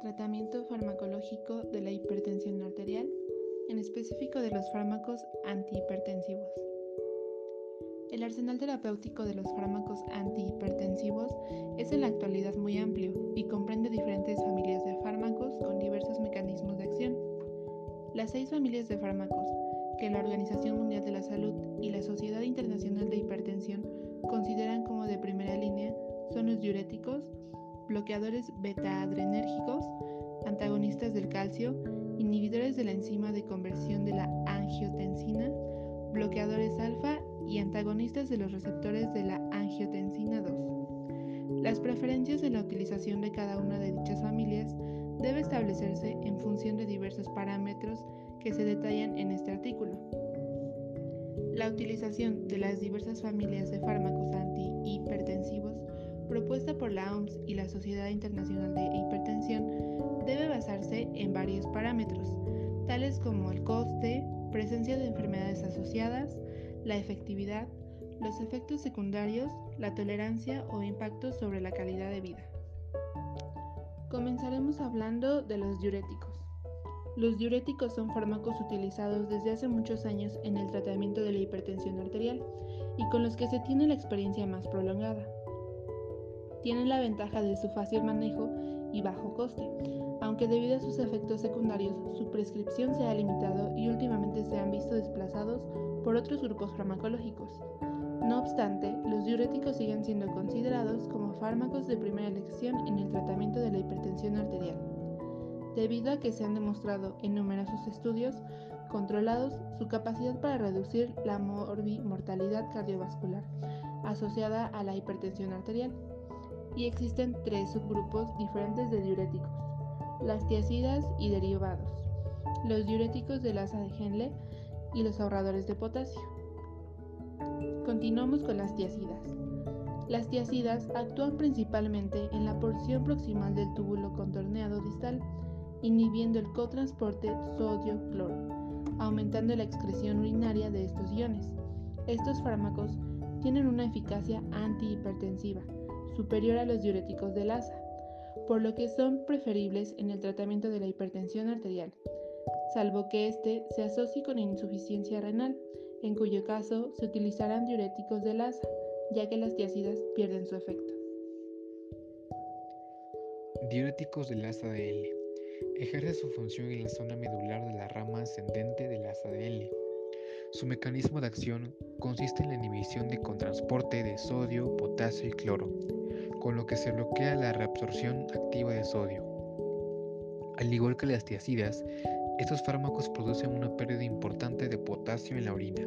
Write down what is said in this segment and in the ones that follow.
Tratamiento farmacológico de la hipertensión arterial, en específico de los fármacos antihipertensivos. El arsenal terapéutico de los fármacos antihipertensivos es en la actualidad muy amplio y comprende diferentes familias de fármacos con diversos mecanismos de acción. Las seis familias de fármacos que la Organización Mundial de la Salud y la Sociedad Internacional de Hipertensión consideran como de primera línea son los diuréticos, bloqueadores beta-adrenérgicos, antagonistas del calcio, inhibidores de la enzima de conversión de la angiotensina, bloqueadores alfa y antagonistas de los receptores de la angiotensina 2. Las preferencias en la utilización de cada una de dichas familias debe establecerse en función de diversos parámetros que se detallan en este artículo. La utilización de las diversas familias de fármacos antihipertensivos propuesta por la OMS y la Sociedad Internacional de Hipertensión debe basarse en varios parámetros, tales como el coste, presencia de enfermedades asociadas, la efectividad, los efectos secundarios, la tolerancia o impacto sobre la calidad de vida. Comenzaremos hablando de los diuréticos. Los diuréticos son fármacos utilizados desde hace muchos años en el tratamiento de la hipertensión arterial y con los que se tiene la experiencia más prolongada tienen la ventaja de su fácil manejo y bajo coste, aunque debido a sus efectos secundarios su prescripción se ha limitado y últimamente se han visto desplazados por otros grupos farmacológicos. No obstante, los diuréticos siguen siendo considerados como fármacos de primera elección en el tratamiento de la hipertensión arterial, debido a que se han demostrado en numerosos estudios controlados su capacidad para reducir la mortalidad cardiovascular asociada a la hipertensión arterial y existen tres subgrupos diferentes de diuréticos, las tiacidas y derivados, los diuréticos de Henle y los ahorradores de potasio. Continuamos con las tiacidas. Las tiacidas actúan principalmente en la porción proximal del túbulo contorneado distal, inhibiendo el cotransporte sodio-cloro, aumentando la excreción urinaria de estos iones. Estos fármacos tienen una eficacia antihipertensiva, superior a los diuréticos del asa, por lo que son preferibles en el tratamiento de la hipertensión arterial, salvo que éste se asocie con insuficiencia renal, en cuyo caso se utilizarán diuréticos del asa, ya que las tiacidas pierden su efecto. Diuréticos del asa de L. Ejerce su función en la zona medular de la rama ascendente del asa de L su mecanismo de acción consiste en la inhibición de contransporte de sodio, potasio y cloro, con lo que se bloquea la reabsorción activa de sodio. Al igual que las tiacidas, estos fármacos producen una pérdida importante de potasio en la orina.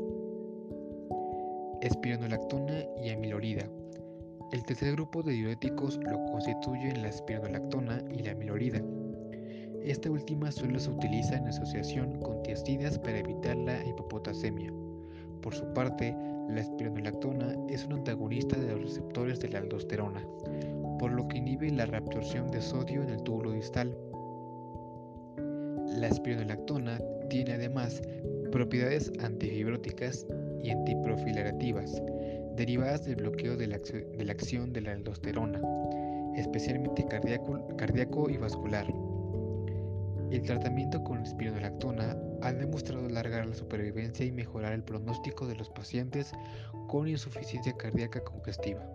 Espironolactona y amilorida. El tercer grupo de diuréticos lo constituyen la espironolactona y la amilorida. Esta última solo se utiliza en asociación con tiacidas para evitar la hipopotasemia. Por su parte, la espironolactona es un antagonista de los receptores de la aldosterona, por lo que inhibe la reabsorción de sodio en el túbulo distal. La espironolactona tiene además propiedades antifibróticas y antiprofilerativas, derivadas del bloqueo de la, acción de la aldosterona, especialmente cardíaco y vascular. El tratamiento con espironolactona ha demostrado alargar la supervivencia y mejorar el pronóstico de los pacientes con insuficiencia cardíaca congestiva.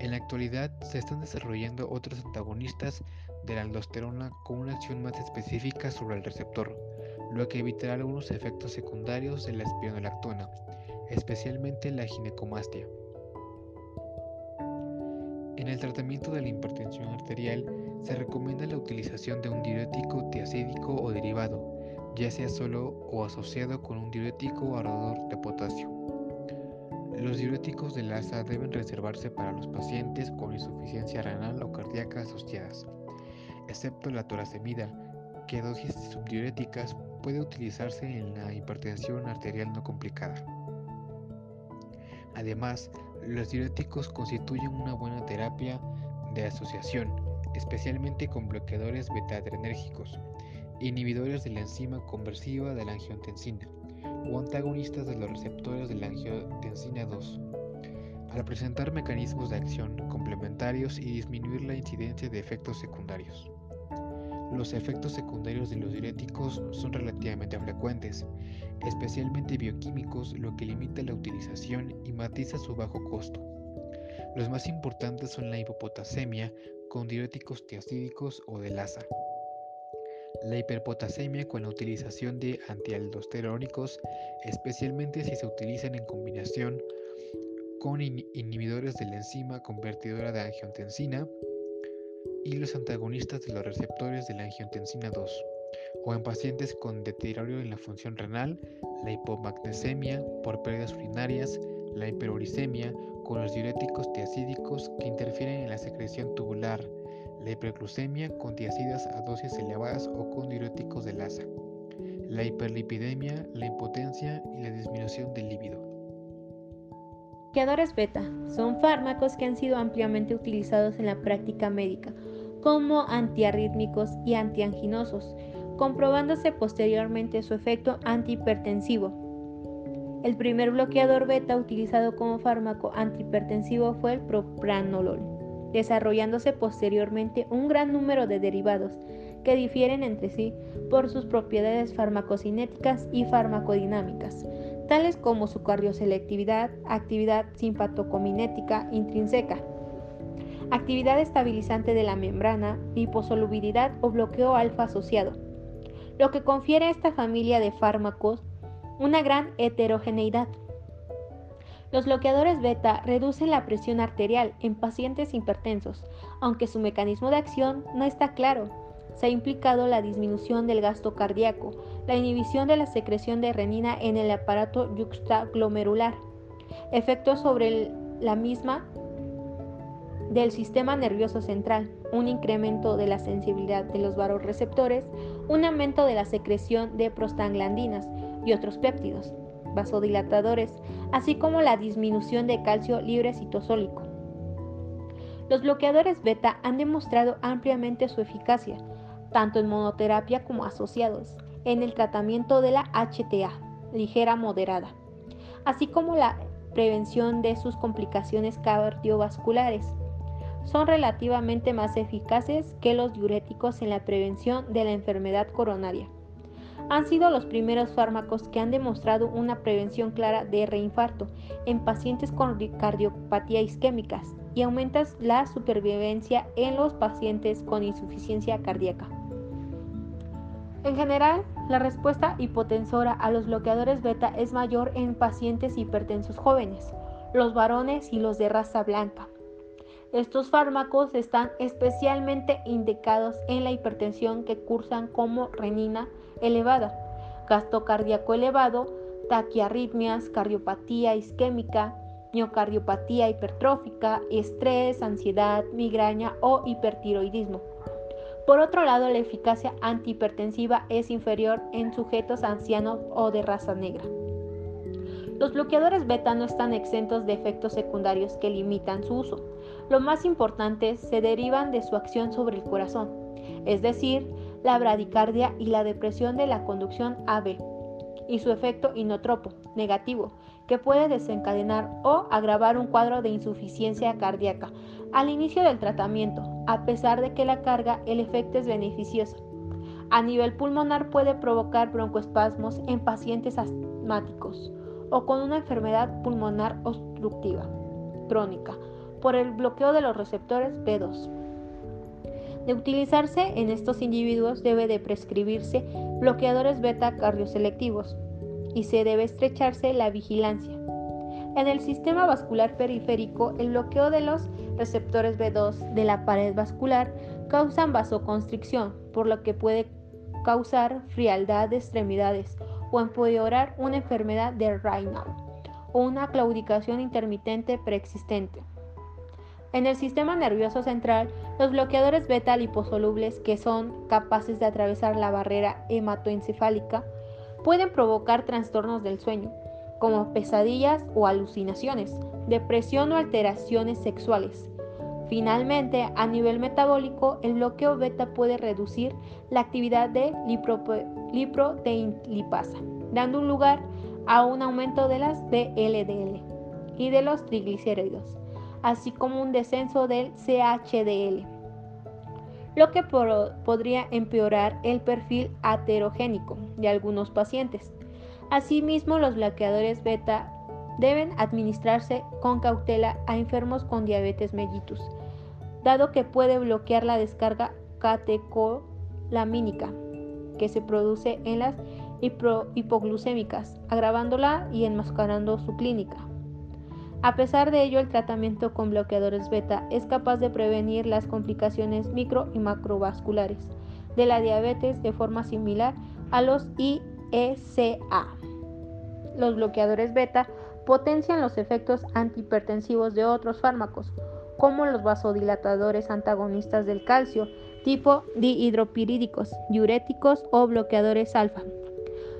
En la actualidad se están desarrollando otros antagonistas de la aldosterona con una acción más específica sobre el receptor, lo que evitará algunos efectos secundarios de la espironolactona, especialmente la ginecomastia. En el tratamiento de la hipertensión arterial se recomienda la utilización de un diurético tiacídico o derivado, ya sea solo o asociado con un diurético ahorrador de potasio. Los diuréticos del asa deben reservarse para los pacientes con insuficiencia renal o cardíaca asociadas, excepto la toracemida, que dosis subdiuréticas puede utilizarse en la hipertensión arterial no complicada. Además, los diuréticos constituyen una buena terapia de asociación, especialmente con bloqueadores beta-adrenérgicos, inhibidores de la enzima conversiva de la angiotensina o antagonistas de los receptores de la angiotensina 2, al presentar mecanismos de acción complementarios y disminuir la incidencia de efectos secundarios. los efectos secundarios de los diuréticos son relativamente frecuentes, especialmente bioquímicos, lo que limita la utilización y matiza su bajo costo. Los más importantes son la hipopotasemia con diuréticos tiacídicos o de lasa, la hiperpotasemia con la utilización de antialdosterónicos, especialmente si se utilizan en combinación con inhibidores de la enzima convertidora de angiotensina y los antagonistas de los receptores de la angiotensina 2, o en pacientes con deterioro en la función renal, la hipomagnesemia por pérdidas urinarias, la hiperuricemia con los diuréticos tiacídicos que interfieren en la secreción tubular, la hiperglucemia con tiacidas a dosis elevadas o con diuréticos de lasa, la hiperlipidemia, la impotencia y la disminución del líbido. Bloqueadores beta son fármacos que han sido ampliamente utilizados en la práctica médica como antiarrítmicos y antianginosos, comprobándose posteriormente su efecto antihipertensivo. El primer bloqueador beta utilizado como fármaco antihipertensivo fue el propranolol, desarrollándose posteriormente un gran número de derivados que difieren entre sí por sus propiedades farmacocinéticas y farmacodinámicas, tales como su cardioselectividad, actividad simpatocominética intrínseca, actividad estabilizante de la membrana, liposolubilidad o bloqueo alfa asociado, lo que confiere a esta familia de fármacos una gran heterogeneidad. Los bloqueadores beta reducen la presión arterial en pacientes hipertensos, aunque su mecanismo de acción no está claro. Se ha implicado la disminución del gasto cardíaco, la inhibición de la secreción de renina en el aparato yuxtaglomerular, efectos sobre la misma del sistema nervioso central, un incremento de la sensibilidad de los varoreceptores, un aumento de la secreción de prostaglandinas y otros péptidos, vasodilatadores, así como la disminución de calcio libre citosólico. Los bloqueadores beta han demostrado ampliamente su eficacia, tanto en monoterapia como asociados, en el tratamiento de la HTA, ligera moderada, así como la prevención de sus complicaciones cardiovasculares son relativamente más eficaces que los diuréticos en la prevención de la enfermedad coronaria. Han sido los primeros fármacos que han demostrado una prevención clara de reinfarto en pacientes con cardiopatía isquémicas y aumentan la supervivencia en los pacientes con insuficiencia cardíaca. En general, la respuesta hipotensora a los bloqueadores beta es mayor en pacientes hipertensos jóvenes, los varones y los de raza blanca. Estos fármacos están especialmente indicados en la hipertensión que cursan como renina elevada, gasto cardíaco elevado, taquiarritmias, cardiopatía isquémica, miocardiopatía hipertrófica, estrés, ansiedad, migraña o hipertiroidismo. Por otro lado, la eficacia antihipertensiva es inferior en sujetos ancianos o de raza negra. Los bloqueadores beta no están exentos de efectos secundarios que limitan su uso. Lo más importante se derivan de su acción sobre el corazón, es decir, la bradicardia y la depresión de la conducción AB, y su efecto inotropo, negativo, que puede desencadenar o agravar un cuadro de insuficiencia cardíaca al inicio del tratamiento, a pesar de que la carga, el efecto es beneficioso. A nivel pulmonar puede provocar broncoespasmos en pacientes asmáticos o con una enfermedad pulmonar obstructiva crónica por el bloqueo de los receptores B2. De utilizarse en estos individuos debe de prescribirse bloqueadores beta cardioselectivos y se debe estrecharse la vigilancia. En el sistema vascular periférico, el bloqueo de los receptores B2 de la pared vascular causan vasoconstricción, por lo que puede causar frialdad de extremidades o empeorar una enfermedad de Raynaud o una claudicación intermitente preexistente. En el sistema nervioso central, los bloqueadores beta liposolubles que son capaces de atravesar la barrera hematoencefálica pueden provocar trastornos del sueño, como pesadillas o alucinaciones, depresión o alteraciones sexuales. Finalmente, a nivel metabólico, el bloqueo beta puede reducir la actividad de liproteinlipasa, dando lugar a un aumento de las VLDL y de los triglicéridos, así como un descenso del CHDL. Lo que podría empeorar el perfil aterogénico de algunos pacientes. Asimismo, los bloqueadores beta deben administrarse con cautela a enfermos con diabetes mellitus, dado que puede bloquear la descarga catecolamínica que se produce en las hipoglucémicas, agravándola y enmascarando su clínica. A pesar de ello, el tratamiento con bloqueadores beta es capaz de prevenir las complicaciones micro y macrovasculares de la diabetes de forma similar a los IECA. Los bloqueadores beta potencian los efectos antihipertensivos de otros fármacos, como los vasodilatadores antagonistas del calcio, tipo dihidropirídicos, diuréticos o bloqueadores alfa.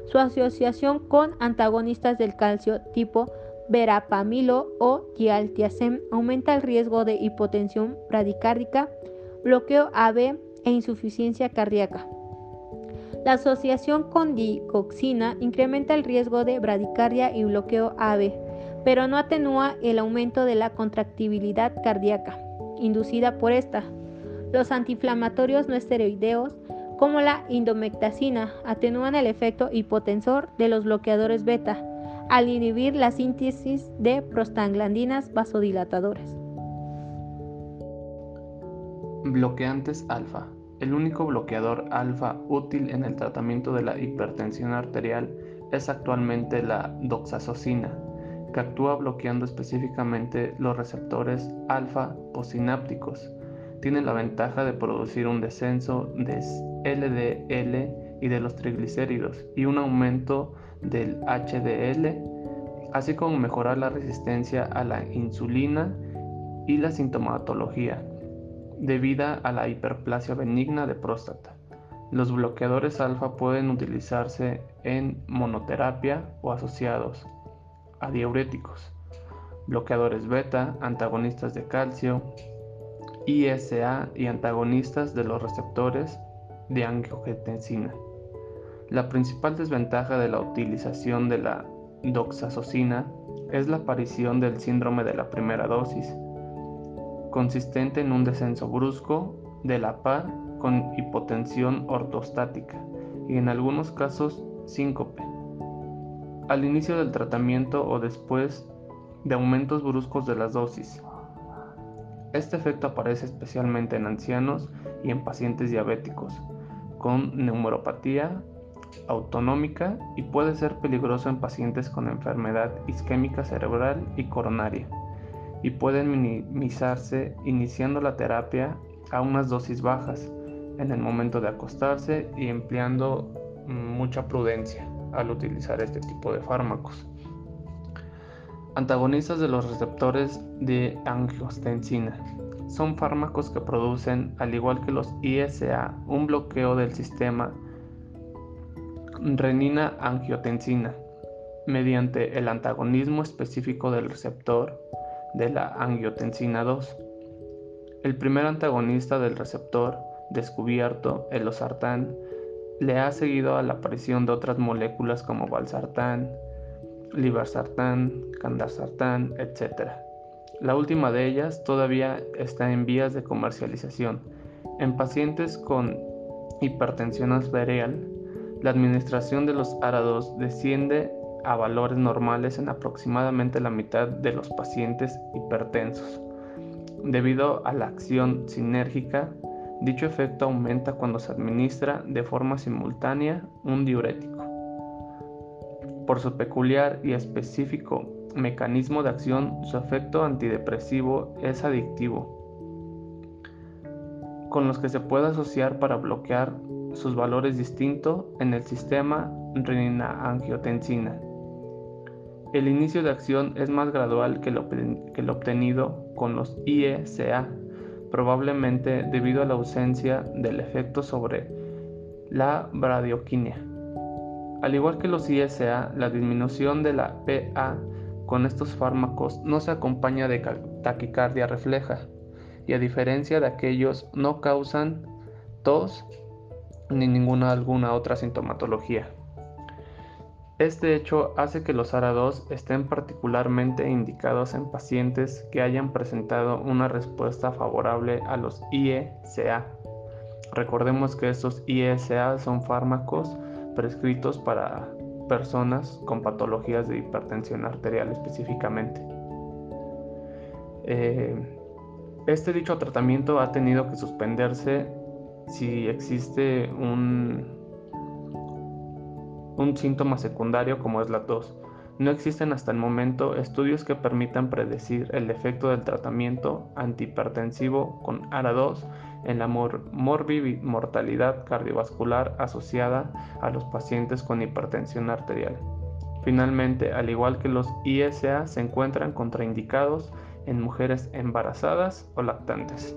Su asociación con antagonistas del calcio tipo verapamilo o dialtiazem aumenta el riesgo de hipotensión bradicárdica, bloqueo AB e insuficiencia cardíaca. La asociación con dicoxina incrementa el riesgo de bradicardia y bloqueo AB, pero no atenúa el aumento de la contractibilidad cardíaca inducida por esta. Los antiinflamatorios no esteroideos, como la indomectacina, atenúan el efecto hipotensor de los bloqueadores beta al inhibir la síntesis de prostaglandinas vasodilatadoras. Bloqueantes alfa. El único bloqueador alfa útil en el tratamiento de la hipertensión arterial es actualmente la doxazocina, que actúa bloqueando específicamente los receptores alfa posinápticos. Tiene la ventaja de producir un descenso de LDL y de los triglicéridos y un aumento del HDL, así como mejorar la resistencia a la insulina y la sintomatología debida a la hiperplasia benigna de próstata. Los bloqueadores alfa pueden utilizarse en monoterapia o asociados a diuréticos, bloqueadores beta, antagonistas de calcio, ISA y antagonistas de los receptores de angiotensina. La principal desventaja de la utilización de la doxazocina es la aparición del síndrome de la primera dosis, consistente en un descenso brusco de la PA con hipotensión ortostática y en algunos casos síncope. Al inicio del tratamiento o después de aumentos bruscos de las dosis. Este efecto aparece especialmente en ancianos y en pacientes diabéticos con neuropatía autonómica y puede ser peligroso en pacientes con enfermedad isquémica cerebral y coronaria y pueden minimizarse iniciando la terapia a unas dosis bajas en el momento de acostarse y empleando mucha prudencia al utilizar este tipo de fármacos. Antagonistas de los receptores de angiostensina. Son fármacos que producen, al igual que los ISA, un bloqueo del sistema renina-angiotensina mediante el antagonismo específico del receptor de la angiotensina 2. El primer antagonista del receptor descubierto, el losartán, le ha seguido a la aparición de otras moléculas como valsartán, libarsartán, candarsartán, etc. La última de ellas todavía está en vías de comercialización. En pacientes con hipertensión arterial, la administración de los ARA2 desciende a valores normales en aproximadamente la mitad de los pacientes hipertensos. Debido a la acción sinérgica, dicho efecto aumenta cuando se administra de forma simultánea un diurético. Por su peculiar y específico mecanismo de acción, su efecto antidepresivo es adictivo, con los que se puede asociar para bloquear sus valores distintos en el sistema renina-angiotensina. El inicio de acción es más gradual que lo, obtenido con los IECA, probablemente debido a la ausencia del efecto sobre la bradioquinia. Al igual que los ISA, la disminución de la PA con estos fármacos no se acompaña de taquicardia refleja y a diferencia de aquellos no causan tos ni ninguna alguna otra sintomatología. Este hecho hace que los ARA2 estén particularmente indicados en pacientes que hayan presentado una respuesta favorable a los IECA. Recordemos que estos ISA son fármacos prescritos para personas con patologías de hipertensión arterial específicamente. Eh, este dicho tratamiento ha tenido que suspenderse si existe un, síntoma secundario como es la tos. No existen hasta el momento estudios que permitan predecir el efecto del tratamiento antihipertensivo con ARA2 en la mortalidad cardiovascular asociada a los pacientes con hipertensión arterial. Finalmente, al igual que los ISA, se encuentran contraindicados en mujeres embarazadas o lactantes.